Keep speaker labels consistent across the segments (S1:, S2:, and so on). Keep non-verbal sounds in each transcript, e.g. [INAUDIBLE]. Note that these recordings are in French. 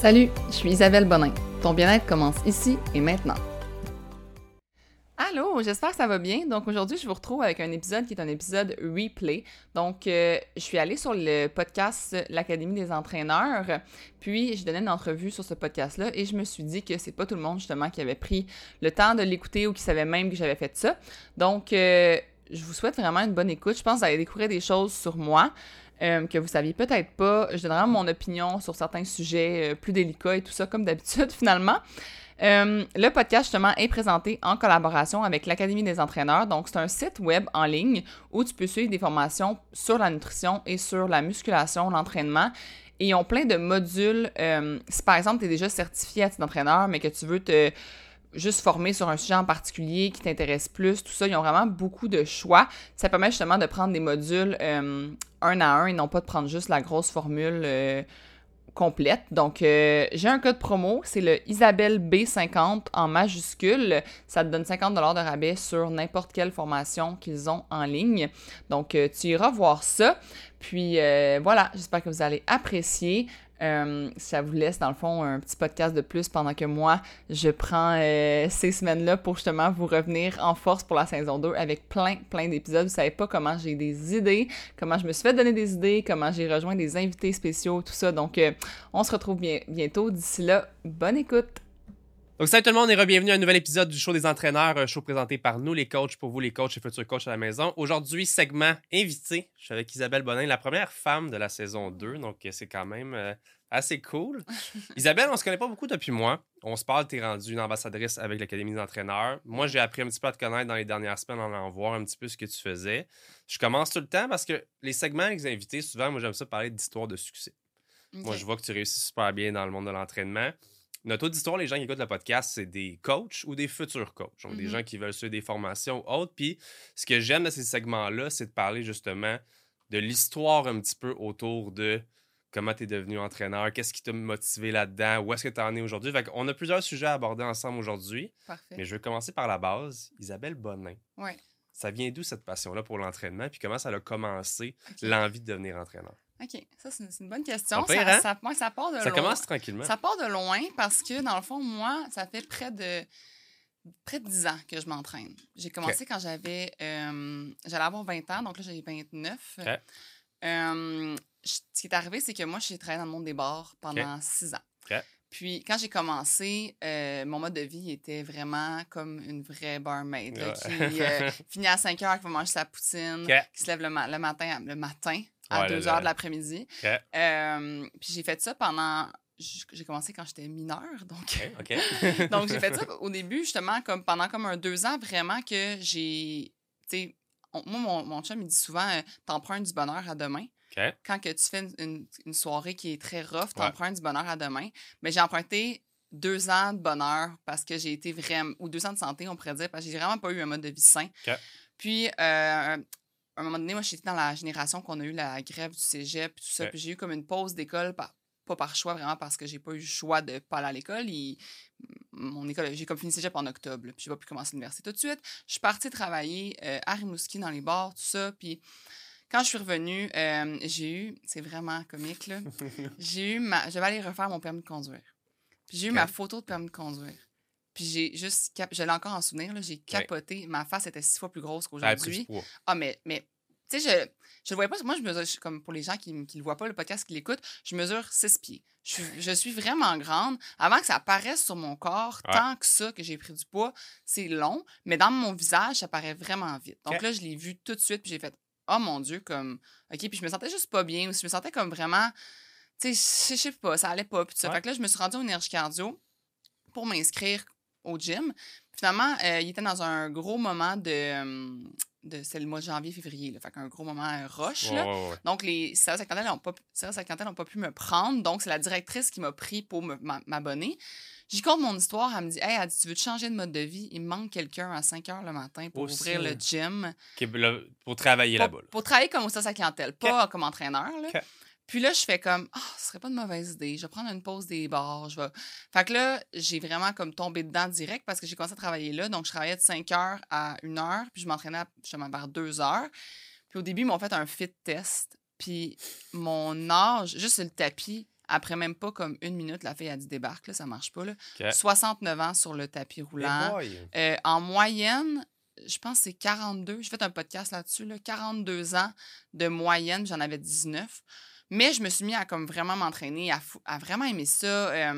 S1: Salut, je suis Isabelle Bonin. Ton bien-être commence ici et maintenant. Allô, j'espère que ça va bien. Donc aujourd'hui, je vous retrouve avec un épisode qui est un épisode replay. Donc euh, je suis allée sur le podcast L'Académie des entraîneurs, puis je donnais une entrevue sur ce podcast-là et je me suis dit que c'est pas tout le monde justement qui avait pris le temps de l'écouter ou qui savait même que j'avais fait ça. Donc euh, je vous souhaite vraiment une bonne écoute. Je pense que vous allez découvrir des choses sur moi. Euh, que vous saviez peut-être pas. Je donnerai mon opinion sur certains sujets plus délicats et tout ça, comme d'habitude, [LAUGHS] finalement. Euh, le podcast, justement, est présenté en collaboration avec l'Académie des entraîneurs. Donc, c'est un site web en ligne où tu peux suivre des formations sur la nutrition et sur la musculation, l'entraînement. Et ils ont plein de modules. Euh, si par exemple, tu es déjà certifié à titre d'entraîneur, mais que tu veux te juste former sur un sujet en particulier qui t'intéresse plus, tout ça, ils ont vraiment beaucoup de choix. Ça permet justement de prendre des modules euh, un à un et non pas de prendre juste la grosse formule complète. Donc, euh, j'ai un code promo, c'est le Isabelle B50 en majuscule. Ça te donne 50 de rabais sur n'importe quelle formation qu'ils ont en ligne. Donc, euh, tu iras voir ça. Puis, euh, voilà, j'espère que vous allez apprécier. Euh, ça vous laisse, dans le fond, un petit podcast de plus pendant que moi, je prends euh, ces semaines-là pour justement vous revenir en force pour la saison 2 avec plein, plein d'épisodes. Vous savez pas comment j'ai des idées, comment je me suis fait donner des idées, comment j'ai rejoint des invités spéciaux, tout ça. Donc, euh, on se retrouve bien, bientôt. D'ici là, bonne écoute!
S2: Donc, salut tout le monde et bienvenue à un nouvel épisode du show des entraîneurs, un show présenté par nous, les coachs, pour vous, les coachs et futurs coachs à la maison. Aujourd'hui, segment invité. Je suis avec Isabelle Bonin, la première femme de la saison 2, donc c'est quand même assez cool. [LAUGHS] Isabelle, on se connaît pas beaucoup depuis moi. On se parle, tu es rendue une ambassadrice avec l'Académie d'entraîneurs. Moi, j'ai appris un petit peu à te connaître dans les dernières semaines en allant voir un petit peu ce que tu faisais. Je commence tout le temps parce que les segments avec les invités, souvent, moi, j'aime ça parler d'histoire de succès. Moi, je vois que tu réussis super bien dans le monde de l'entraînement. Notre auditoire, les gens qui écoutent le podcast, c'est des coachs ou des futurs coachs. Donc, des mm-hmm. gens qui veulent suivre des formations ou autres. Puis, ce que j'aime de ces segments-là, c'est de parler justement de l'histoire un petit peu autour de comment tu es devenu entraîneur, qu'est-ce qui t'a motivé là-dedans, où est-ce que tu en es aujourd'hui. On a plusieurs sujets à aborder ensemble aujourd'hui.
S1: Parfait.
S2: Mais je vais commencer par la base. Isabelle Bonin.
S1: Oui.
S2: Ça vient d'où cette passion-là pour l'entraînement, puis comment ça a commencé, l'envie de devenir entraîneur?
S1: OK, ça, c'est une, bonne question. Ça, hein? ça, ça, part de
S2: ça commence tranquillement.
S1: Ça part de loin parce que, dans le fond, moi, ça fait près de près de 10 ans que je m'entraîne. J'ai commencé quand j'avais... Euh, j'allais avoir 20 ans, donc là, j'ai 29. Okay. Euh, ce qui est arrivé, c'est que moi, j'ai travaillé dans le monde des bars pendant six ans. Puis, quand j'ai commencé, euh, mon mode de vie était vraiment comme une vraie barmaid qui [LAUGHS] finit à 5 heures, qui va manger sa poutine, qui se lève le, matin, le matin à 2 heures de l'après-midi. Euh, puis, j'ai fait ça pendant j'ai commencé quand j'étais mineure, donc. [LAUGHS] donc, j'ai fait ça [LAUGHS] au début, justement, comme pendant comme un deux ans, vraiment que j'ai. Tu sais, moi, mon, mon chum, il dit souvent t'empruntes du bonheur à demain. Quand que tu fais une, soirée qui est très rough, tu empruntes du bonheur à demain. Mais j'ai emprunté deux ans de bonheur parce que j'ai été vraiment. ou deux ans de santé, on pourrait dire, parce que j'ai vraiment pas eu un mode de vie sain. Puis, euh, à un moment donné, moi, j'étais dans la génération qu'on a eu la grève du cégep, tout ça. Puis j'ai eu comme une pause d'école, pas, par choix, vraiment parce que j'ai pas eu le choix de pas aller à l'école. Mon école, j'ai comme fini cégep en octobre, puis j'ai pas pu commencer l'université tout de suite. Je suis partie travailler euh, à Rimouski dans les bars, tout ça. Puis quand je suis revenue, euh, j'ai eu, c'est vraiment comique, là, [LAUGHS] j'ai eu ma, je vais aller refaire mon permis de conduire. Puis j'ai eu ma photo de permis de conduire. Puis j'ai juste, cap, je l'ai encore en souvenir, là, j'ai capoté. Ma face était six fois plus grosse qu'aujourd'hui. Ah, mais, mais tu sais, je, je le voyais pas. Moi, je mesure, comme pour les gens qui ne le voient pas, le podcast, qui l'écoutent, je mesure six pieds. Je, je, suis vraiment grande. Avant que ça apparaisse sur mon corps, tant que ça, que j'ai pris du poids, c'est long. Mais dans mon visage, ça paraît vraiment vite. Donc là, je l'ai vu tout de suite, puis j'ai fait oh mon Dieu, comme, OK, puis je me sentais juste pas bien, je me sentais comme vraiment, tu sais, je sais pas, ça allait pas, puis ça. Fait que là, je me suis rendue au énergie cardio pour m'inscrire au gym. Finalement, euh, il était dans un gros moment de. de c'est le mois de janvier, février. Là, fait qu'un gros moment euh, rush. là. Donc, les services à n'ont pas, n'ont pas pu me prendre. Donc, c'est la directrice qui m'a pris pour m'abonner. J'y compte mon histoire. Elle me dit Hey, elle dit, tu veux te changer de mode de vie Il me manque quelqu'un à 5 heures le matin pour ouvrir le gym.
S2: pour travailler là-bas.
S1: Pour travailler comme au service à clientèle, pas comme entraîneur. Là. Puis là, je fais comme, ah, ce serait pas une mauvaise idée. Je vais prendre une pause des bars. Je vais... Fait que là, j'ai vraiment comme tombé dedans direct parce que j'ai commencé à travailler là. Donc, je travaillais de 5 heures à 1 heure. Puis je m'entraînais justement vers 2 heures. Puis au début, ils m'ont fait un fit test. Puis mon âge, juste le tapis, Après même pas comme une minute, la fille a dit débarque, là, ça marche pas. Là. 69 ans sur le tapis roulant. Euh, en moyenne, je pense que c'est 42. J'ai fait un podcast là-dessus, là, 42 ans de moyenne, j'en avais 19. Mais je me suis mis à comme vraiment m'entraîner, à, vraiment aimer ça.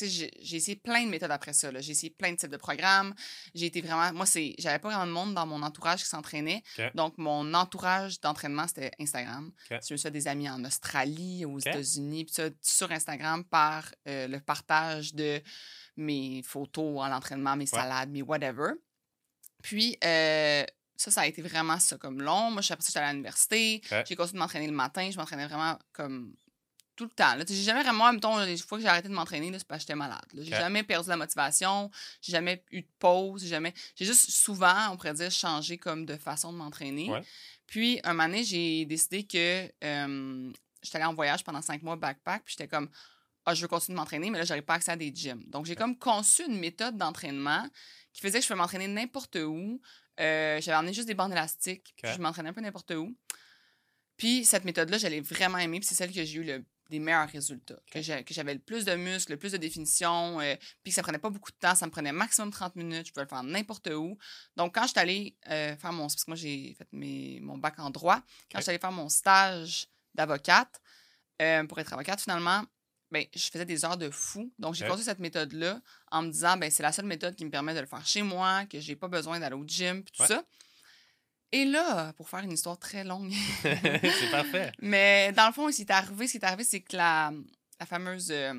S1: j'ai essayé plein de méthodes après ça. J'ai essayé plein de types de programmes. J'ai été vraiment. Moi, c'est j'avais pas vraiment de monde dans mon entourage qui s'entraînait. Donc, mon entourage d'entraînement, c'était Instagram. Je me suis fait des amis en Australie, aux États-Unis, sur Instagram par euh, le partage de mes photos à l'entraînement, mes salades, mes whatever. Puis, euh, ça, ça a été vraiment ça comme long. Moi, je suis après ça, j'étais à l'université. J'ai continué de m'entraîner le matin. Je m'entraînais vraiment comme tout le temps. J'ai jamais vraiment, mettons, les fois que j'ai arrêté de m'entraîner, c'est parce que j'étais malade. J'ai jamais perdu la motivation. J'ai jamais eu de pause. J'ai jamais. J'ai juste souvent, on pourrait dire, changé comme de façon de m'entraîner. Puis, un moment donné, j'ai décidé que euh, j'étais allée en voyage pendant cinq mois backpack. Puis, j'étais comme, ah, je veux continuer de m'entraîner, mais là, j'arrive pas accès à des gyms. Donc, j'ai comme conçu une méthode d'entraînement qui faisait que je pouvais m'entraîner n'importe où, euh, j'avais emmené juste des bandes élastiques. je m'entraînais un peu n'importe où. Puis cette méthode-là, j'allais vraiment aimer. Puis c'est celle que j'ai eu le, des meilleurs résultats. Que j'avais le plus de muscles, le plus de définition. Euh, puis que ça prenait pas beaucoup de temps. Ça me prenait maximum 30 minutes. Je pouvais le faire n'importe où. Donc quand je suis allée euh, faire mon... Parce que moi, j'ai fait mes, mon bac en droit. Quand je suis allée faire mon stage d'avocate, pour être avocate, finalement, ben, je faisais des heures de fou. Donc, j'ai ouais. cette méthode-là en me disant, ben, c'est la seule méthode qui me permet de le faire chez moi, que j'ai pas besoin d'aller au gym, tout ça. Et là, pour faire une histoire très longue. [LAUGHS]
S2: c'est parfait. [LAUGHS]
S1: Mais dans le fond, ce qui est arrivé, ce qui est arrivé, c'est que la, la fameuse euh,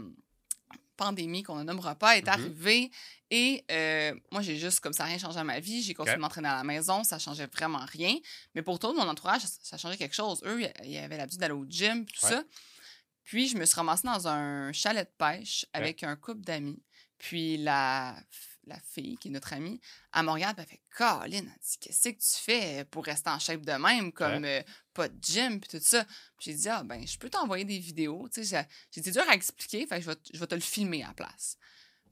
S1: pandémie qu'on ne nommera pas est mm-hmm. arrivée. Et euh, moi, j'ai juste, comme ça, rien changé à ma vie. J'ai continué de m'entraîner à la maison. Ça changeait vraiment rien. Mais pour tout mon entourage, ça, ça changeait quelque chose. Eux, ils avaient l'habitude d'aller au gym, tout ça. Puis, je me suis ramassée dans un chalet de pêche avec un couple d'amis. Puis, la, la fille, qui est notre amie, elle me regarde, elle fait Colin, qu'est-ce que tu fais pour rester en shape de même, comme euh, pas de gym, puis tout ça? Puis, j'ai dit, ah, ben, je peux t'envoyer des vidéos. J'ai dur à expliquer, fait que je vais, je vais te le filmer à la place.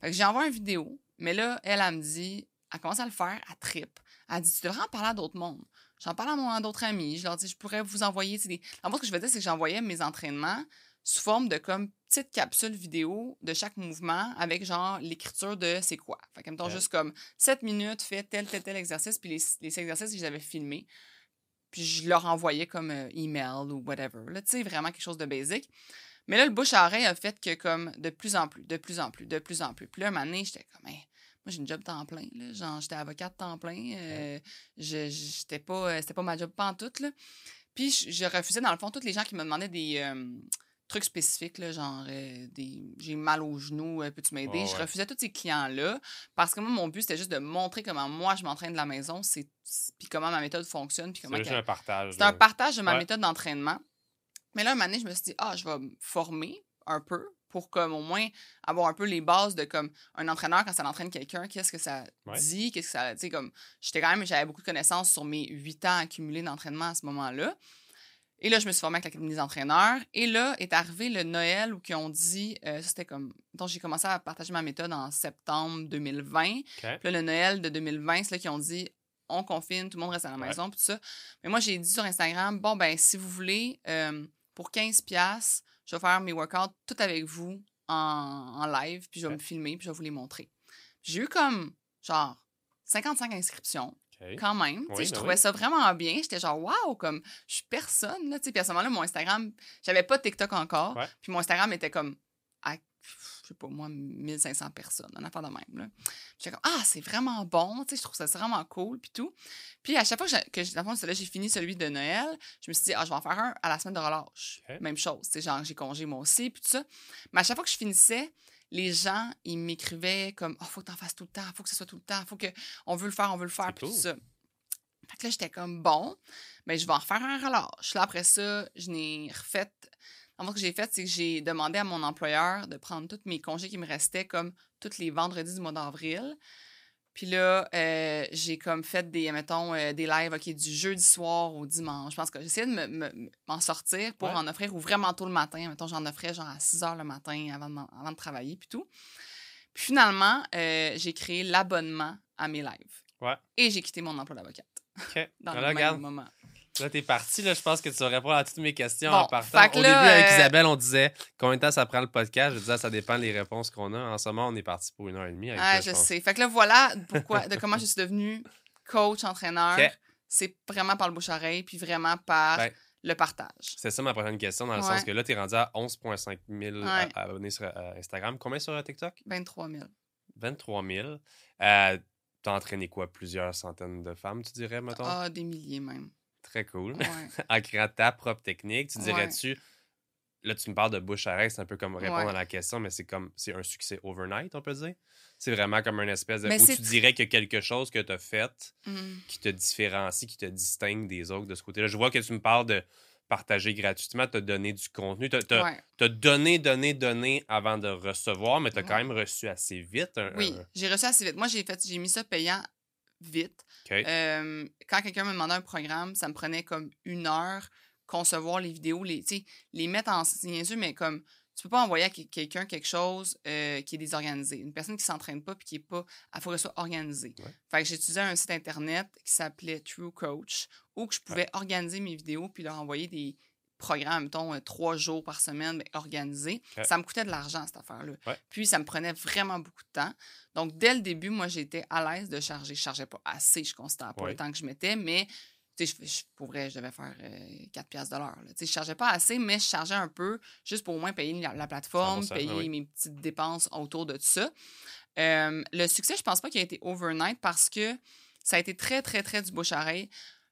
S1: Fait que j'ai envoyé une vidéo, mais là, elle, elle me dit, elle commence à le faire, à trip. Elle dit, tu devrais en parler à d'autres mondes. J'en parle à d'autres amis. Je leur dis, je pourrais vous envoyer des. En fait, ce que je veux dire, c'est que j'envoyais mes entraînements sous forme de comme petite capsule vidéo de chaque mouvement avec genre l'écriture de c'est quoi. Fait que, même juste comme 7 minutes, fait tel, tel, tel exercice, puis les, les exercices que j'avais filmés, puis je leur envoyais comme euh, email ou whatever. Là, tu sais, vraiment quelque chose de basique. Mais là, le bouche à oreille a fait que comme de plus en plus, de plus en plus, de plus en plus. Puis là, un moment donné, j'étais comme, moi, j'ai une job temps plein, là. Genre, j'étais avocate temps plein. Euh, je, j'étais pas, euh, c'était pas ma job tout, là. Puis je, refusais, dans le fond, tous les gens qui me demandaient des trucs spécifiques, là, genre euh, des j'ai mal aux genoux, euh, peux-tu m'aider? Je refusais tous ces clients-là parce que moi, mon but, c'était juste de montrer comment moi, je m'entraîne de la maison, c'est puis comment ma méthode fonctionne. Puis comment
S2: c'est un partage.
S1: C'est un partage de ma méthode d'entraînement. Mais là, un moment donné, je me suis dit, ah, je vais me former un peu pour comme au moins avoir un peu les bases de comme un entraîneur quand ça entraîne quelqu'un, qu'est-ce que ça dit, qu'est-ce que ça, tu sais, comme, j'étais quand même, j'avais beaucoup de connaissances sur mes huit ans accumulés d'entraînement à ce moment-là. Et là, je me suis formée avec l'Académie des entraîneurs. Et là, est arrivé le Noël où ils ont dit, euh, c'était comme, donc j'ai commencé à partager ma méthode en septembre 2020. Puis là, le Noël de 2020, c'est là qu'ils ont dit, on confine, tout le monde reste à la maison, tout ça. Mais moi, j'ai dit sur Instagram, bon, ben, si vous voulez, euh, pour 15$, je vais faire mes workouts tout avec vous en, live, puis je vais me filmer, puis je vais vous les montrer. J'ai eu comme, genre, 55 inscriptions. Quand même. je ben trouvais ça vraiment bien. J'étais genre, waouh, comme, je suis personne. Là, puis à ce moment-là, mon Instagram, j'avais pas de TikTok encore. Puis mon Instagram était comme, à, je sais pas moi, 1500 personnes, un affaire de même. Là. J'étais comme, ah, c'est vraiment bon. Je trouve ça vraiment cool. Puis tout. Puis à chaque fois que, que j'ai fini celui de Noël, je me suis dit, ah, je vais en faire un à la semaine de relâche. Même chose. Genre, j'ai congé moi aussi. Puis tout ça. Mais à chaque fois que je finissais, les gens, ils m'écrivaient comme Oh, faut que tu en fasses tout le temps, faut que ce soit tout le temps, faut que on veut le faire, on veut le faire, puis tout ça. Fait que là, j'étais comme bon, mais je vais en refaire un relâche. Là, après ça, je n'ai refait. En fait, ce que j'ai fait, c'est que j'ai demandé à mon employeur de prendre tous mes congés qui me restaient comme tous les vendredis du mois d'avril. Puis là, euh, j'ai comme fait des, mettons, euh, des lives ok, du jeudi soir au dimanche. Je pense que j'essayais de m'en sortir pour en offrir ou vraiment tôt le matin. Mettons, j'en offrais genre à 6 heures le matin avant de, avant de travailler puis tout. Puis finalement, euh, j'ai créé l'abonnement à mes lives.
S2: Ouais.
S1: Et j'ai quitté mon emploi d'avocate.
S2: OK. [LAUGHS]
S1: Dans le même moment.
S2: Là, t'es parti, là. Je pense que tu vas répondre à toutes mes questions en partant. Au début, avec euh, Isabelle, on disait combien de temps ça prend le podcast? Je disais, ça dépend des réponses qu'on a. En ce moment, on est parti pour une heure et demie.
S1: ah, je, sais. Fait que là, voilà pourquoi, de comment je suis devenue coach, entraîneur. C'est vraiment par le bouche-oreille, puis vraiment par le partage.
S2: C'est ça ma prochaine question, dans le sens que là, tu es rendu à 11,5 000 abonnés sur euh, Instagram. Combien sur euh, TikTok?
S1: 23 000.
S2: 23 000. Euh, tu as entraîné quoi? Plusieurs centaines de femmes, tu dirais, mettons?
S1: Ah, des milliers même.
S2: Très cool. [LAUGHS] en créant ta propre technique, tu dirais-tu... Là, tu me parles de bouche à c'est un peu comme répondre à la question, mais c'est comme c'est un succès overnight, on peut dire? C'est vraiment comme une espèce de. où tu dirais qu'il y a quelque chose que tu as fait mmh. qui te différencie, qui te distingue des autres de ce côté-là? Je vois que tu me parles de partager gratuitement, tu as donné du contenu. Tu as, donné, donné, donné avant de recevoir, mais tu as quand même reçu assez vite.
S1: oui, j'ai reçu assez vite. Moi, j'ai fait j'ai mis ça payant vite. quand quelqu'un me demandait un programme, ça me prenait comme une heure concevoir les vidéos, les, les mettre en signature, mais comme tu peux pas envoyer à quelqu'un quelque chose euh, qui est désorganisé. Une personne qui s'entraîne pas puis qui est pas, il faut que soit organisé. Fait que j'utilisais un site internet qui s'appelait True Coach où que je pouvais organiser mes vidéos puis leur envoyer des programmes, mettons, euh, trois jours par semaine, mais organisés. Ça me coûtait de l'argent, cette affaire-là. Puis, ça me prenait vraiment beaucoup de temps. Donc, dès le début, moi, j'étais à l'aise de charger. Je chargeais pas assez, je constatais pas le temps que je mettais, mais tu sais, je, pour vrai, je devais faire 4 euh, piastres de l'heure. Tu sais, je chargeais pas assez, mais je chargeais un peu juste pour au moins payer la, plateforme, payer mes petites dépenses autour de tout ça. Euh, le succès, je pense pas qu'il a été overnight parce que ça a été très, très, très du bouche-oreille.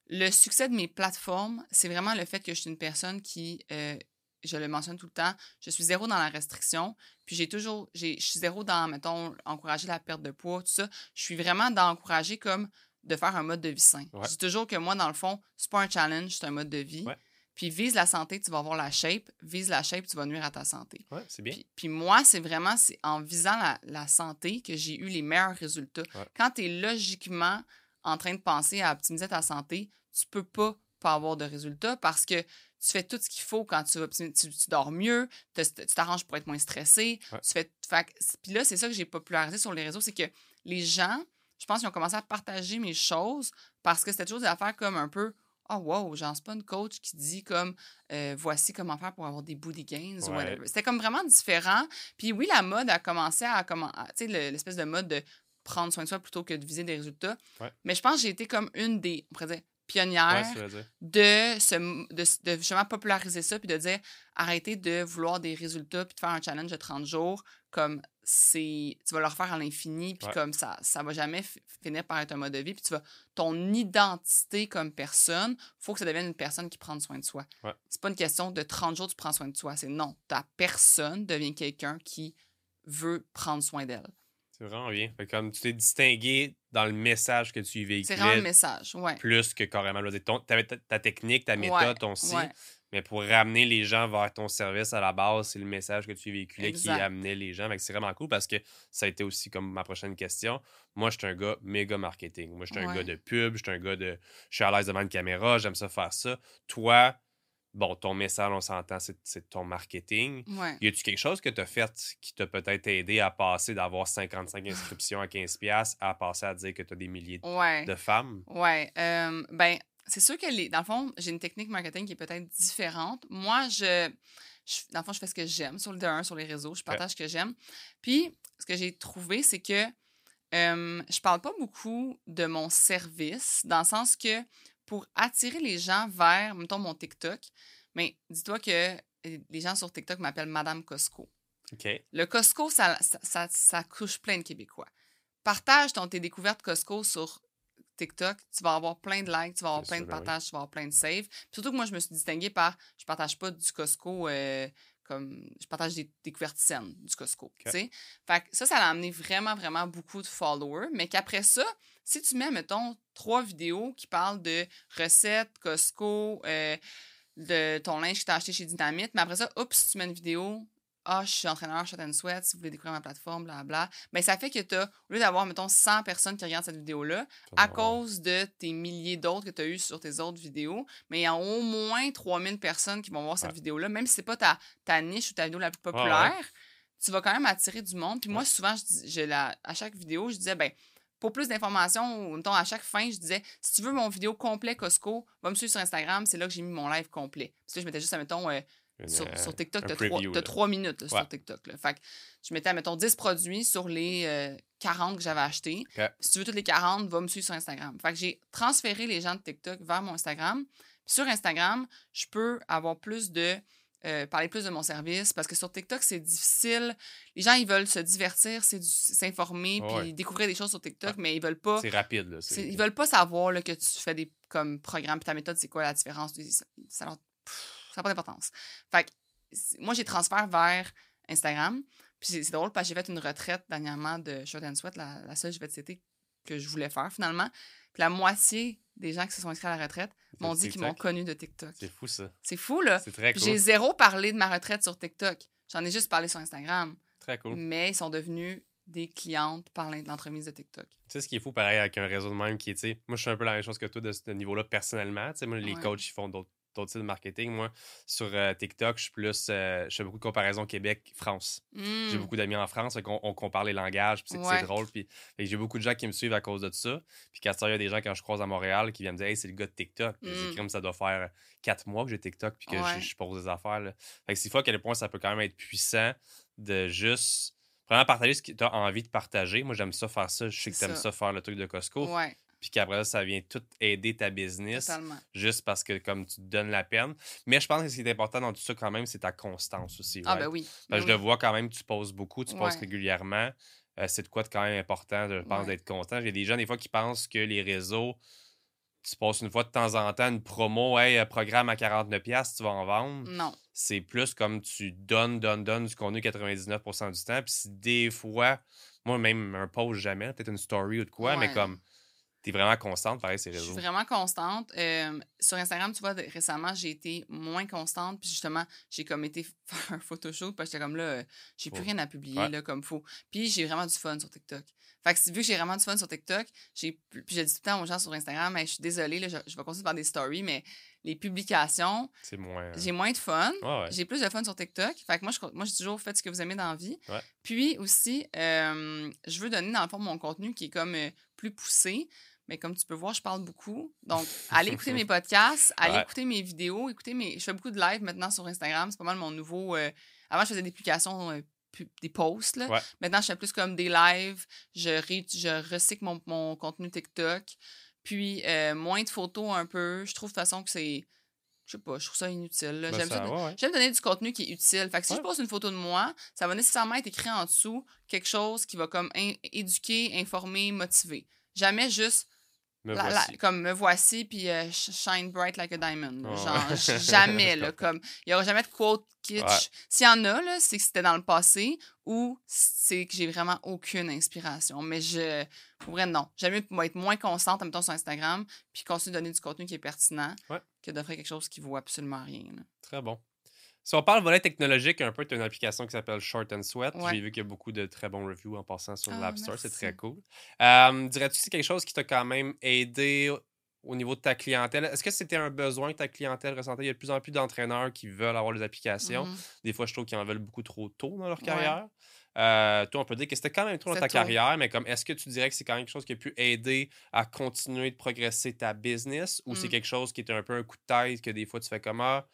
S1: Le succès de mes plateformes, c'est vraiment le fait que je suis une personne qui, euh, je le mentionne tout le temps, je suis zéro dans la restriction. Puis j'ai toujours, je suis zéro dans, mettons, encourager la perte de poids, tout ça. Je suis vraiment dans encourager comme de faire un mode de vie sain. Je dis toujours que moi, dans le fond, c'est pas un challenge, c'est un mode de vie. Puis vise la santé, tu vas avoir la shape. Vise la shape, tu vas nuire à ta santé.
S2: Ouais, c'est bien.
S1: Puis, moi, c'est vraiment c'est en visant la, santé que j'ai eu les meilleurs résultats. Quand tu es logiquement en train de penser à optimiser ta santé, tu peux pas pas avoir de résultats parce que tu fais tout ce qu'il faut quand tu, vas, tu, dors mieux, tu t'arranges pour être moins stressé. Tu fais, puis là, c'est ça que j'ai popularisé sur les réseaux, c'est que les gens je pense qu'ils ont commencé à partager mes choses parce que c'était toujours des affaires comme un peu Oh wow, genre, c'est pas une coach qui dit comme euh, voici comment faire pour avoir des booty gains ou. C'était comme vraiment différent. Puis oui, la mode a commencé à comment tu sais, l'espèce de mode de prendre soin de soi plutôt que de viser des résultats. Mais je pense que j'ai été comme une des, on pourrait dire, pionnière de, se, de, de, justement populariser ça puis de dire arrêtez de vouloir des résultats puis de faire un challenge de 30 jours comme c'est tu vas le refaire à l'infini puis comme ça ça va jamais finir par être un mode de vie puis tu vas ton identité comme personne faut que ça devienne une personne qui prend soin de soi. C'est pas une question de 30 jours tu prends soin de toi c'est non. Ta personne devient quelqu'un qui veut prendre soin d'elle
S2: c'est vraiment bien. comme tu t'es distingué dans le message que tu y véhiculais.
S1: C'est vraiment le message, ouais.
S2: Plus que carrément. Tu avais ta, technique, ta méthode, ton site. Mais pour ramener les gens vers ton service à la base, c'est le message que tu véhiculais qui amenait les gens. C'est vraiment cool parce que ça a été aussi comme ma prochaine question. Moi, je suis un gars méga marketing. Moi, je suis un gars de pub, je suis un gars de. Je suis à l'aise devant une caméra, j'aime ça faire ça. Toi, bon, ton message, on s'entend, c'est ton marketing. Y a-tu quelque chose que tu as fait qui t'a peut-être aidé à passer d'avoir 55 inscriptions à 15$ à passer à dire que tu as des milliers de femmes?
S1: Euh, ben, c'est sûr que, les, dans le fond, j'ai une technique marketing qui est peut-être différente. Moi, je, dans le fond, je fais ce que j'aime sur le sur les réseaux. Je partage ce que j'aime. Puis, ce que j'ai trouvé, c'est que euh, je parle pas beaucoup de mon service, dans le sens que pour attirer les gens vers, mettons, mon TikTok, mais dis-toi que les gens sur TikTok m'appellent Madame Costco. Le Costco, ça, ça, ça, couche plein de Québécois. Partage ton, tes découvertes Costco sur TikTok, tu vas avoir plein de likes, tu vas avoir plein de ben partages, tu vas avoir plein de saves. surtout que moi, je me suis distinguée par je partage pas du Costco euh, comme je partage des découvertes saines du Costco. Fait que ça, ça a amené vraiment, vraiment beaucoup de followers. Mais qu'après ça, si tu mets, mettons, trois vidéos qui parlent de recettes, Costco, euh, de ton linge que tu as acheté chez Dynamite, mais après ça, oups, tu mets une vidéo ah, je suis entraîneur Shot and Sweat, si vous voulez découvrir ma plateforme, blablabla. Mais ça fait que tu as, au lieu d'avoir, mettons, 100 personnes qui regardent cette vidéo-là, à cause de tes milliers d'autres que tu as eues sur tes autres vidéos, mais il y a au moins 3000 personnes qui vont voir cette vidéo-là, même si c'est pas ta, ta niche ou ta vidéo la plus populaire, tu vas quand même attirer du monde. Puis moi, souvent, je, je la, à chaque vidéo, je disais, ben, pour plus d'informations, mettons, à chaque fin, je disais, si tu veux mon vidéo complet Costco, va me suivre sur Instagram. C'est là que j'ai mis mon live complet. Parce que je mettais juste, mettons, euh, sur,
S2: euh,
S1: sur, TikTok, tu as,
S2: là.
S1: trois minutes là,
S2: Ouais.
S1: sur TikTok. Là. Fait que je mettais, mettons, 10 produits sur les euh, 40 que j'avais achetés. Si tu veux tous les 40, va me suivre sur Instagram. Fait que j'ai transféré les gens de TikTok vers mon Instagram. Puis sur Instagram, je peux avoir plus de. Euh, parler plus de mon service parce que sur TikTok, c'est difficile. Les gens, ils veulent se divertir, c'est s'informer,
S2: Ouais,
S1: puis découvrir des choses sur TikTok,
S2: Ouais.
S1: mais ils veulent pas.
S2: C'est rapide, là.
S1: c'est- Ils veulent pas savoir là, que tu fais des comme programmes, puis ta méthode, c'est quoi la différence. Ça, n'a pas d'importance. Fait que moi, j'ai transfert vers Instagram. Puis c'est drôle parce que j'ai fait une retraite dernièrement de Short and Sweat, la, la seule je vais te citer que je voulais faire finalement. Puis la moitié des gens qui se sont inscrits à la retraite m'ont dit qu'ils m'ont connu de TikTok.
S2: C'est fou, ça.
S1: C'est fou, là.
S2: C'est très cool.
S1: j'ai zéro parlé de ma retraite sur TikTok. J'en ai juste parlé sur Instagram.
S2: Très cool.
S1: Mais ils sont devenus des clientes par l'en- l'entremise de TikTok.
S2: Tu sais, ce qui est fou, pareil, avec un réseau de même qui est, tu sais, moi, je suis un peu la même chose que toi de ce niveau-là personnellement. Tu sais, moi, les
S1: Ouais.
S2: coachs, ils font d'autres d'autres types de marketing. Moi, sur euh, TikTok, je suis plus, euh, je fais beaucoup de comparaisons Québec-France. J'ai
S1: Mm.
S2: beaucoup d'amis en France, on compare les langages, puis c'est
S1: Ouais.
S2: drôle. Puis j'ai beaucoup de gens qui me suivent à cause de ça. Puis quand il y a des gens, quand je croise à Montréal, qui viennent me dire Hey, c'est le gars de TikTok. Je dis,
S1: Mm.
S2: Crime, ça doit faire quatre mois que j'ai TikTok, puis que je-
S1: Ouais.
S2: je, pose des affaires. Là. Fait que c'est fou à quel point ça peut quand même être puissant de juste. Vraiment partager ce que tu as envie de partager. Moi, j'aime ça faire ça. Je sais que tu aimes
S1: ça.
S2: ça faire le truc de Costco.
S1: Ouais,
S2: Puis qu'après ça, ça vient tout aider ta business
S1: totalement.
S2: juste parce que comme tu te donnes la peine. Mais je pense que ce qui est important dans tout ça quand même, c'est ta constance aussi.
S1: Ah,
S2: right?
S1: ben oui.
S2: Parce
S1: ben
S2: je le vois quand même, tu poses beaucoup, tu poses régulièrement. Euh, c'est de quoi de quand même important, je pense,
S1: Ouais.
S2: d'être constant. J'ai des gens, des fois, qui pensent que les réseaux, tu passes une fois de temps en temps une promo, hey, programme à 49$, tu vas en vendre.
S1: Non.
S2: C'est plus comme tu donnes, donnes, donnes du contenu 99% du temps. Puis si des fois, moi, même un post jamais, peut-être une story ou de quoi, mais comme tu es vraiment constante, pareil, ces
S1: Je suis
S2: réseaux.
S1: vraiment constante. Euh, sur Instagram, tu vois, récemment, j'ai été moins constante. Puis justement, j'ai comme été [LAUGHS] faire un photoshoot. Parce que j'étais comme là, euh, j'ai plus rien à publier
S2: Ouais.
S1: là, comme faut. Puis j'ai vraiment du fun sur TikTok. Fait que vu que j'ai vraiment du fun sur TikTok, j'ai puis je dis tout le temps aux gens sur Instagram, Hey, je suis désolée, là, je, je vais continuer par des stories, mais les publications,
S2: C'est moins.
S1: j'ai moins de fun.
S2: Ouais, ouais.
S1: J'ai plus de fun sur TikTok. Fait que moi, je, moi, j'ai toujours fait ce que vous aimez dans la vie. Puis aussi, euh, je veux donner, dans le fond, mon contenu qui est comme plus poussé. Mais comme tu peux voir, je parle beaucoup. Donc, allez écouter mes podcasts, [LAUGHS] allez
S2: Ouais.
S1: écouter mes vidéos, écoutez mes. Je fais beaucoup de live maintenant sur Instagram. C'est pas mal mon nouveau. euh, Avant, je faisais des publications, euh, pu- des posts. là.
S2: Ouais.
S1: Maintenant, je fais plus comme des lives. Je, ré- je recycle mon, mon contenu TikTok. Puis, euh, moins de photos un peu. Je trouve de toute façon que c'est. Je sais pas, je trouve ça inutile.
S2: Ben,
S1: J'aime
S2: ça- ouais,
S1: donner du contenu qui est utile. Fait que si je poste une photo de moi, ça va nécessairement être écrit en dessous quelque chose qui va comme in- éduquer, informer, motiver. Jamais juste
S2: Me
S1: la- la-
S2: voici.
S1: comme me voici puis euh, sh- shine bright like a diamond.
S2: Ouais.
S1: Genre jamais là, [LAUGHS] comme il y aura jamais de quote kitsch.
S2: Ouais.
S1: S'il y en a là, c'est que c'était dans le passé ou c'est que j'ai vraiment aucune inspiration. Mais je pour vrai non, j'aime mieux être moins constante en même temps sur Instagram puis continuer de donner du contenu qui est pertinent
S2: Ouais.
S1: que d'offrir quelque chose qui vaut absolument rien. là.
S2: Très bon. Si on parle volet technologique, un peu, tu as une application qui s'appelle Short and Sweat.
S1: Ouais.
S2: J'ai vu qu'il y a beaucoup de très bons reviews en passant sur
S1: Ah,
S2: l'App Store. C'est très cool. Euh, Dirais-tu que c'est quelque chose qui t'a quand même aidé au niveau de ta clientèle? Est-ce que c'était un besoin que ta clientèle ressentait? Il y a de plus en plus d'entraîneurs qui veulent avoir des applications.
S1: Mhm.
S2: Des fois, je trouve qu'ils en veulent beaucoup trop tôt dans leur
S1: Ouais.
S2: carrière. Euh, toi, on peut dire que c'était quand même tôt dans ta
S1: tôt.
S2: carrière, mais comme est-ce que tu dirais que c'est quand même quelque chose qui a pu aider à continuer de progresser ta business ou c'est
S1: Mm.
S2: quelque chose qui est un peu un coup de tête que des fois tu fais comme ah,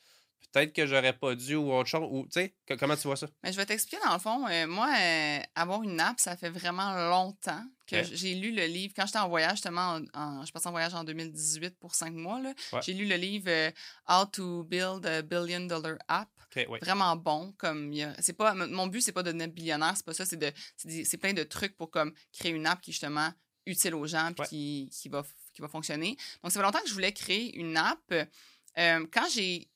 S2: peut-être que j'aurais pas dû ou autre chose ou tu sais co- comment tu vois ça?
S1: Mais je vais t'expliquer dans le fond. euh, moi, euh, avoir une app, ça fait vraiment longtemps que j'ai lu le livre. Quand j'étais en voyage, justement, en, en- je partie en voyage en 2018 pour cinq mois.
S2: Ouais.
S1: J'ai lu le livre euh, How to Build a Billion Dollar App.
S2: Ouais.
S1: Vraiment bon. Comme c'est pas mon but, c'est pas de devenir billionnaire, c'est pas ça. C'est plein de trucs pour comme créer une app qui est justement utile aux gens puis qui, qui va qui va fonctionner. Donc ça fait longtemps que je voulais créer une app. Quand j'ai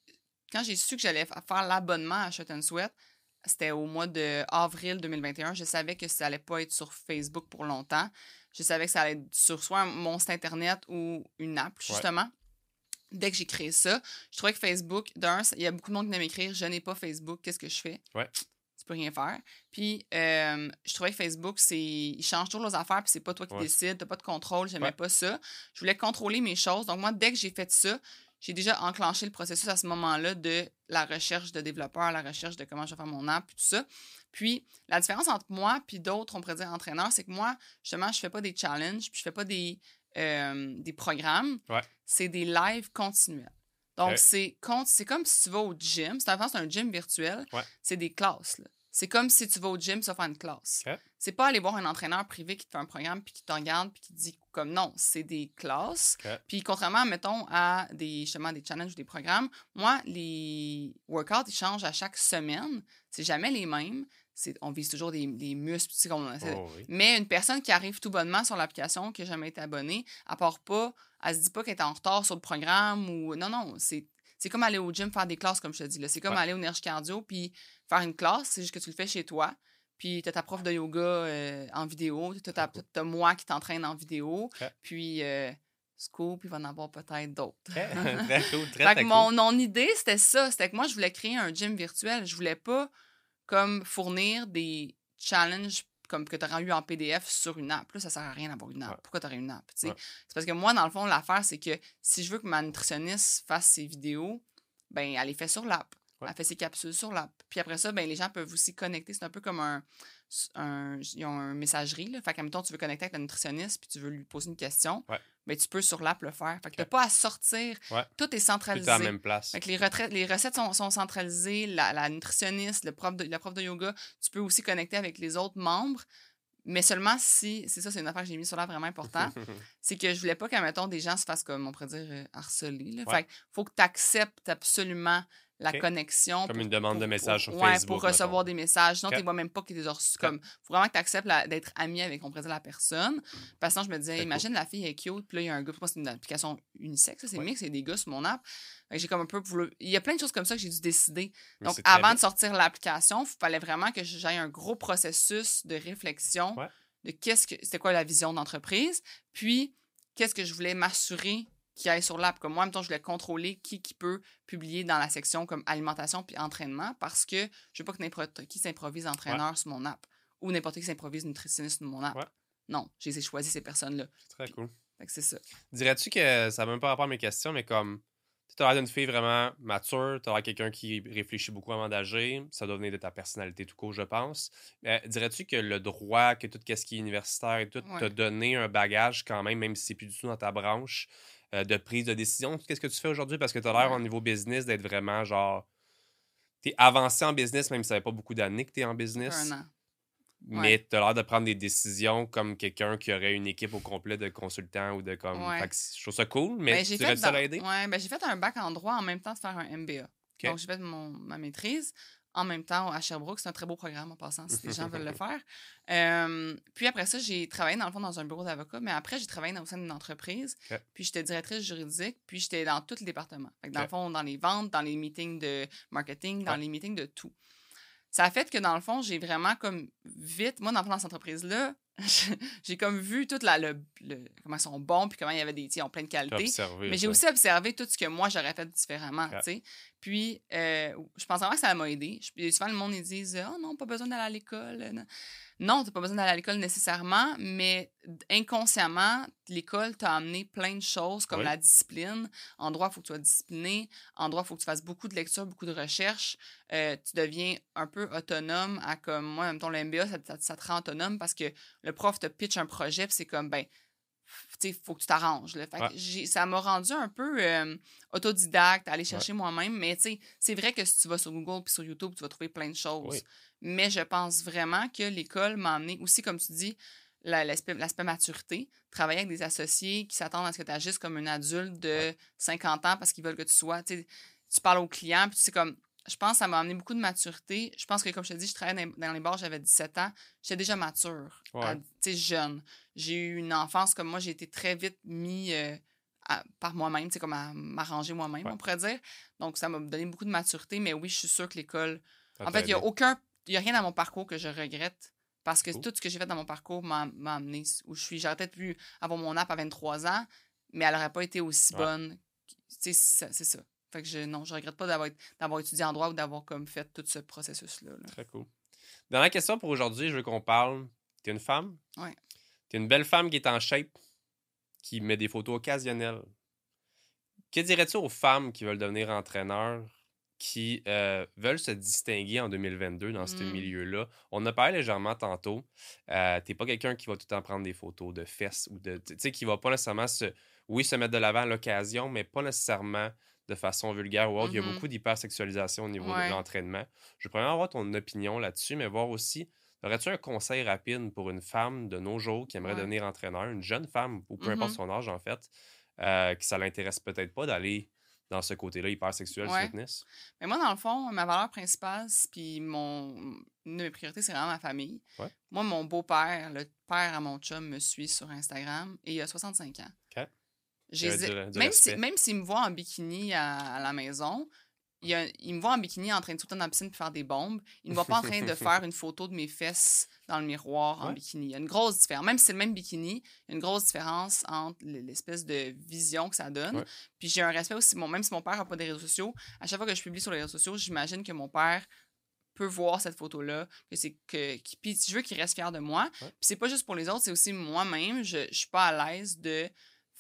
S1: quand j'ai su que j'allais fa- faire l'abonnement à Shot and Sweat, c'était au mois de avril 2021. Je savais que ça allait pas être sur Facebook pour longtemps. Je savais que ça allait être sur soit mon site internet ou une app, justement. Dès que j'ai créé ça, je trouvais que Facebook, d'un, il y a beaucoup de monde qui vient m'écrire Je n'ai pas Facebook, qu'est-ce que je fais?
S2: Ouais.
S1: Tu peux rien faire. Puis, euh, je trouvais que Facebook, c'est il change toujours les affaires, puis c'est pas toi qui
S2: Ouais.
S1: décides, t'as pas de contrôle, j'aimais pas ça. Je voulais contrôler mes choses. Donc, moi, dès que j'ai fait ça, j'ai déjà enclenché le processus à ce moment-là de la recherche de développeurs, la recherche de comment je vais faire mon app, puis tout ça. Puis, la différence entre moi puis d'autres, on pourrait dire entraîneurs, c'est que moi, justement, je fais pas des challenges, puis je fais pas des, euh, des programmes. C'est des lives continuels. Donc, c'est comme si tu vas au gym. C'est un gym virtuel. C'est des classes. C'est comme si tu vas au gym, tu vas faire une classe. C'est pas aller voir un entraîneur privé qui te fait un programme puis qui te regarde puis qui te dit comme non, c'est des classes. Puis contrairement, mettons, à des, justement, des challenges ou des programmes, moi, les workouts, ils changent à chaque semaine. C'est jamais les mêmes. On vise toujours des, des muscles. Oh, mais une personne qui arrive tout bonnement sur l'application, qui n'a jamais été abonnée, à part pas, elle se dit pas qu'elle est en retard sur le programme ou. Non, non, c'est c'est comme aller au gym faire des classes, comme je te dis. C'est comme aller au Nerge Cardio puis faire une classe. C'est juste que tu le fais chez toi. Puis tu as ta prof de yoga euh, en vidéo. Tu as, moi qui t'entraîne en vidéo. Puis euh, Scoop, il va en avoir peut-être d'autres. très [LAUGHS] cool, très, mon, mon, idée, c'était ça. C'était que moi, je voulais créer un gym virtuel. Je voulais pas comme fournir des challenges comme que tu aurais eu en PDF sur une app. Là, ça sert à rien d'avoir une app. Pourquoi tu aurais une app? C'est parce que moi, dans le fond, l'affaire, c'est que si je veux que ma nutritionniste fasse ses vidéos, ben elle les fait sur l'app. Elle fait ses capsules sur l'app. Puis après ça, ben, les gens peuvent aussi connecter. C'est un peu comme un. un ils ont une messagerie. Là. Fait qu'à tu veux connecter avec la nutritionniste puis tu veux lui poser une question. Ben, tu peux sur l'app le faire. Fait que t'as pas à sortir. Tout est centralisé. Tout est à la même place. Fait que les, les recettes sont, sont centralisées. La, nutritionniste, le prof de, la prof de yoga, tu peux aussi connecter avec les autres membres. Mais seulement si, c'est ça, c'est une affaire que j'ai mis sur là vraiment important, [LAUGHS] c'est que je voulais pas qu'à mettons des gens se fassent comme on pourrait dire euh, harceler. Fait faut que tu acceptes absolument la connexion.
S2: Comme une demande de message
S1: sur ouais, pour recevoir des messages. Sinon, tu ne vois même pas qu'il est reçus. Comme, faut vraiment que tu acceptes d'être ami avec, on la personne. Parce que je me disais, imagine la fille est cute, puis là, il y a un gars. Pour moi, c'est une application unisexe, c'est mix, c'est des gars sur mon app. J'ai comme un peu Il y a plein de choses comme ça que j'ai dû décider. Donc, avant de sortir l'application, il fallait vraiment que j'aille un gros processus de réflexion de qu'est-ce que c'était quoi la vision d'entreprise, puis qu'est-ce que je voulais m'assurer qui aille sur l'app. Comme moi, en même temps, je voulais contrôler qui, qui peut publier dans la section comme alimentation puis entraînement parce que je veux pas que n'importe qui s'improvise entraîneur sur mon app ou n'importe qui s'improvise nutritionniste sur mon app. Non, j'ai choisi ces personnes-là.
S2: C'est très cool.
S1: c'est ça.
S2: Dirais-tu que ça n'a même pas rapport à mes questions, mais comme tu as une fille vraiment mature, tu as quelqu'un qui réfléchit beaucoup avant d'agir, ça doit venir de ta personnalité tout court, je pense. Dirais-tu que le droit, que tout ce qui est universitaire et tout, t'a donné un bagage quand même, même si c'est plus du tout dans ta branche, euh, de prise de décision. Qu'est-ce que tu fais aujourd'hui? Parce que tu as l'air au niveau business d'être vraiment genre. Tu es avancé en business, même si ça fait pas beaucoup d'années que tu es en business. Un an. Mais tu as l'air de prendre des décisions comme quelqu'un qui aurait une équipe au complet de consultants ou de comme. je trouve ça cool, mais ben, tu
S1: fait ça l'aider? Ouais, ben, j'ai fait un bac en droit en même temps de faire un MBA. Donc, j'ai fait mon, ma maîtrise en même temps à Sherbrooke. C'est un très beau programme en passant, si les gens veulent le [LAUGHS] faire. puis après ça, j'ai travaillé dans le fond dans un bureau d'avocat, mais après, j'ai travaillé au sein d'une entreprise. Puis j'étais directrice juridique, puis j'étais dans tous les départements. dans le fond, dans les ventes, dans les meetings de marketing, dans les meetings de tout. Ça a fait que dans le fond, j'ai vraiment comme vite, moi, dans, dans cette entreprise-là, [LAUGHS] j'ai comme vu tout la, le, comment ils sont bons, puis comment il y avait des, ils ont plein de qualités. Mais j'ai aussi observé tout ce que moi, j'aurais fait différemment, tu sais. Puis, euh, je pense vraiment que ça m'a aidé. souvent, le monde, ils disent « Oh non, pas besoin d'aller à l'école. » Non, tu n'as pas besoin d'aller à l'école nécessairement, mais inconsciemment, l'école t'a amené plein de choses comme la discipline. En droit, il faut que tu sois discipliné. En droit, il faut que tu fasses beaucoup de lectures, beaucoup de recherches. Euh, tu deviens un peu autonome à comme moi, même ton le MBA, ça, te rend autonome parce que le prof te pitch un projet, puis c'est comme, ben, il faut que tu t'arranges. Ça m'a rendu un peu euh, autodidacte, aller chercher moi-même. Mais c'est vrai que si tu vas sur Google puis sur YouTube, tu vas trouver plein de choses. Mais je pense vraiment que l'école m'a amené aussi, comme tu dis, l'aspect maturité. Travailler avec des associés qui s'attendent à ce que tu agisses comme un adulte de 50 ans parce qu'ils veulent que tu sois. Tu parles aux clients, puis tu sais, comme je pense que ça m'a amené beaucoup de maturité. Je pense que, comme je te dis, je travaillais dans les bars, j'avais 17 ans. J'étais déjà mature, sais, jeune. J'ai eu une enfance comme moi, j'ai été très vite mis euh, par moi-même, comme à m'arranger moi-même, on pourrait dire. Donc, ça m'a donné beaucoup de maturité. Mais oui, je suis sûre que l'école. En fait, il n'y a aucun. Il a rien dans mon parcours que je regrette. Parce que tout ce que j'ai fait dans mon parcours m'a amené où je suis. J'aurais peut-être pu avoir mon app à 23 ans, mais elle n'aurait pas été aussi bonne. C'est ça. Fait que je, non, je regrette pas d'avoir étudié en droit ou d'avoir comme fait tout ce processus-là.
S2: Très cool. Dernière question pour aujourd'hui, je veux qu'on parle. Tu es une femme?
S1: Oui.
S2: Tu es une belle femme qui est en shape, qui met des photos occasionnelles, Que dirais-tu aux femmes qui veulent devenir entraîneurs qui euh, veulent se distinguer en 2022 dans ce mmh. milieu-là? On a parlé légèrement tantôt. Euh, T'es pas quelqu'un qui va tout le temps prendre des photos de fesses ou de. Tu sais, qui va pas nécessairement se. Oui, se mettre de l'avant à l'occasion, mais pas nécessairement de façon vulgaire ou autre. Il y a mmh beaucoup d'hypersexualisation au niveau de l'entraînement. Je pourrais avoir ton opinion là-dessus, mais voir aussi. Aurais-tu un conseil rapide pour une femme de nos jours qui aimerait devenir entraîneur, une jeune femme, ou peu importe mmh son âge en fait, euh, qui ça l'intéresse peut-être pas d'aller dans ce côté-là hypersexuel sexuel fitness?
S1: Mais moi, dans le fond, ma valeur principale, puis mon... une de mes priorités, c'est vraiment ma famille. Moi, mon beau-père, le père à mon chum, me suit sur Instagram et il a 65 ans. OK. même s'il même s'il me voit en bikini à la maison, il, me voit en bikini en train de sauter dans la piscine pour faire des bombes. Il ne me voit pas en train de faire une photo de mes fesses dans le miroir en bikini. Il y a une grosse différence. Même si c'est le même bikini, il y a une grosse différence entre l'espèce de vision que ça donne. Puis j'ai un respect aussi. même si mon père n'a pas des réseaux sociaux, à chaque fois que je publie sur les réseaux sociaux, j'imagine que mon père peut voir cette photo-là, que c'est que, puis je veux qu'il reste fier de moi. Puis c'est pas juste pour les autres, c'est aussi moi-même. Je, je suis pas à l'aise de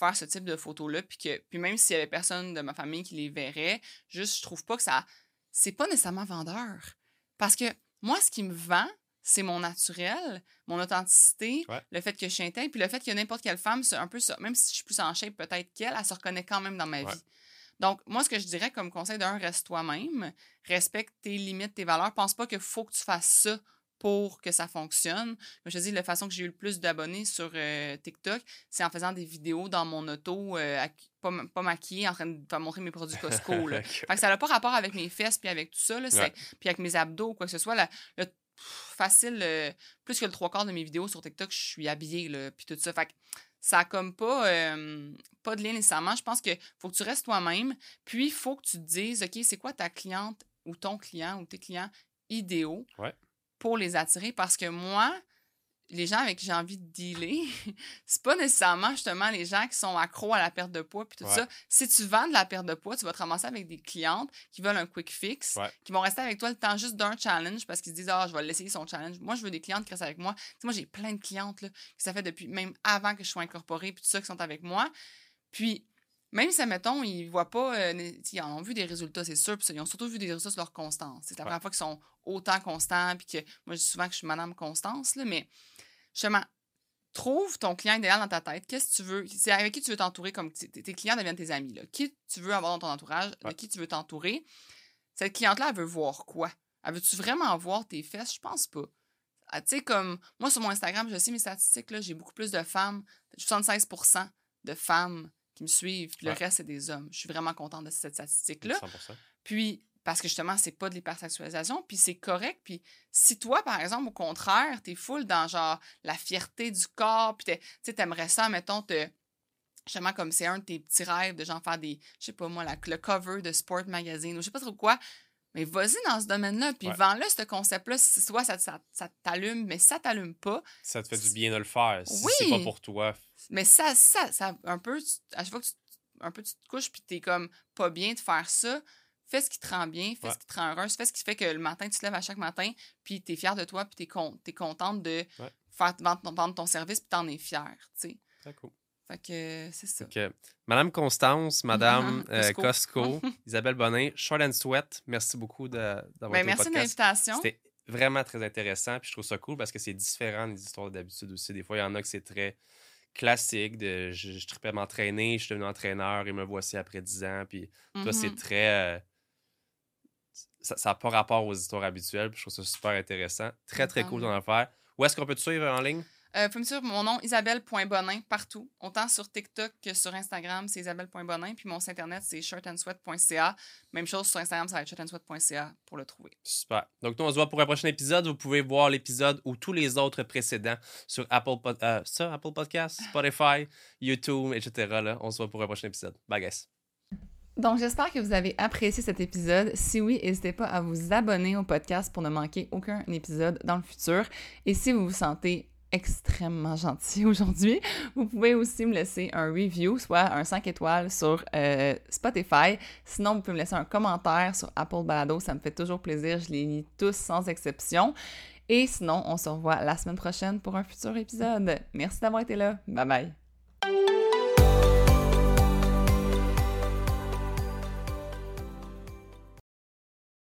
S1: faire ce type de photos-là. Puis, que, puis même s'il y avait personne de ma famille qui les verrait, juste, je trouve pas que ça. C'est pas nécessairement vendeur. Parce que moi, ce qui me vend, c'est mon naturel, mon authenticité, le fait que je suis intègre, puis le fait que n'importe quelle femme, c'est un peu ça, même si je suis plus en shape peut-être qu'elle, elle se reconnaît quand même dans ma vie. Donc, moi, ce que je dirais comme conseil d'un, reste toi-même, respecte tes limites, tes valeurs. Pense pas qu'il faut que tu fasses ça pour que ça fonctionne. Comme je te dis, la façon que j'ai eu le plus d'abonnés sur euh, TikTok, c'est en faisant des vidéos dans mon auto, euh, pas, pas maquillée, en train de montrer mes produits [LAUGHS] Costco. Là. fait que ça n'a pas rapport avec mes fesses puis avec tout ça, là, puis avec mes abdos ou quoi que ce soit. le, facile, euh, plus que le trois quarts de mes vidéos sur TikTok, je suis habillée, là, puis tout ça. Fait que ça n'a comme pas, pas de lien nécessairement. Je pense qu'il faut que tu restes toi-même, puis il faut que tu te dises, OK, c'est quoi ta cliente ou ton client ou tes clients idéaux?
S2: Ouais
S1: pour les attirer parce que moi, les gens avec qui j'ai envie de dealer, [LAUGHS] c'est pas nécessairement justement les gens qui sont accros à la perte de poids puis tout ça. Si tu vends de la perte de poids, tu vas te ramasser avec des clientes qui veulent un quick fix, qui vont rester avec toi le temps juste d'un challenge parce qu'ils se disent ah je vais l'essayer son challenge. Moi je veux des clientes qui restent avec moi. moi j'ai plein de clientes là, qui ça fait depuis même avant que je sois incorporée puis tout ça qui sont avec moi. Puis même si, mettons, ils voient pas, euh, ils ont vu des résultats, c'est sûr, puis ils ont surtout vu des résultats sur leur constance. C'est la première fois qu'ils sont autant constants, puis que moi, je dis souvent que je suis Madame Constance, là, mais justement, trouve ton client idéal dans ta tête. Qu'est-ce que tu veux? C'est avec qui tu veux t'entourer comme tes clients deviennent tes amis. Là. Qui tu veux avoir dans ton entourage? Avec qui tu veux t'entourer? Cette cliente-là, elle veut voir quoi? Elle veut-tu vraiment voir tes fesses? Je pense pas. Ah, tu sais, comme moi, sur mon Instagram, je sais mes statistiques, là, j'ai beaucoup plus de femmes, 76% de femmes qui me suivent, puis le reste, c'est des hommes. Je suis vraiment contente de cette statistique-là. Puis, parce que justement, c'est pas de l'hypersexualisation, puis c'est correct. Puis si toi, par exemple, au contraire, t'es full dans genre la fierté du corps, puis tu t'aimerais ça, mettons, te justement comme c'est un de tes petits rêves de genre faire des, je sais pas moi, la, le cover de Sport Magazine ou je sais pas trop quoi, mais vas-y dans ce domaine-là, puis vends-le, ce concept-là. Soit ça, ça, ça t'allume, mais si ça t'allume pas.
S2: Ça te fait du bien de le faire. Si c'est pas pour toi.
S1: Mais ça, ça, ça, un peu, à chaque fois que tu, un peu, tu te couches, puis t'es comme pas bien de faire ça, fais ce qui te rend bien, fais ce qui te rend heureuse, fais ce qui fait que le matin, tu te lèves à chaque matin, puis t'es fier de toi, puis t'es, con, es contente de faire vendre, ton service, puis t'en es fier, tu sais.
S2: Très cool.
S1: Fait que c'est ça.
S2: Madame Constance, Madame [LAUGHS] euh, Costco, [LAUGHS] Isabelle Bonin, Short and Sweat, merci beaucoup d'avoir ben,
S1: été Merci de l'invitation.
S2: C'était vraiment très intéressant. Puis je trouve ça cool parce que c'est différent des histoires d'habitude aussi. Des fois, il y en a que c'est très classique de je, je tripais m'entraîner, je suis devenu entraîneur et me voici après 10 ans. Puis toi, c'est mm-hmm. très. Euh, ça n'a pas rapport aux histoires habituelles. Puis je trouve ça super intéressant. Très, très cool d'en faire. Où est-ce qu'on peut te suivre en ligne?
S1: Euh, vous me suivre mon nom, isabelle.bonin, partout. Autant sur TikTok que sur Instagram, c'est isabelle.bonin. Puis mon site internet, c'est shirtandsweat.ca. Même chose sur Instagram, ça va être shirtandsweat.ca pour le trouver.
S2: Super. Donc, nous, on se voit pour un prochain épisode. Vous pouvez voir l'épisode ou tous les autres précédents sur Apple, euh, ça, Apple Podcast, [LAUGHS] Spotify, YouTube, etc. Là. On se voit pour un prochain épisode. Bye, guys.
S1: Donc, j'espère que vous avez apprécié cet épisode. Si oui, n'hésitez pas à vous abonner au podcast pour ne manquer aucun épisode dans le futur. Et si vous vous sentez extrêmement gentil [LAUGHS] aujourd'hui. Vous pouvez aussi me laisser un review, soit un 5 étoiles sur euh, Spotify. Sinon, vous pouvez me laisser un commentaire sur Apple Balado. Ça me fait toujours plaisir. Je les lis tous sans exception. Et sinon, on se revoit la semaine prochaine pour un futur épisode. Merci d'avoir été là. Bye bye.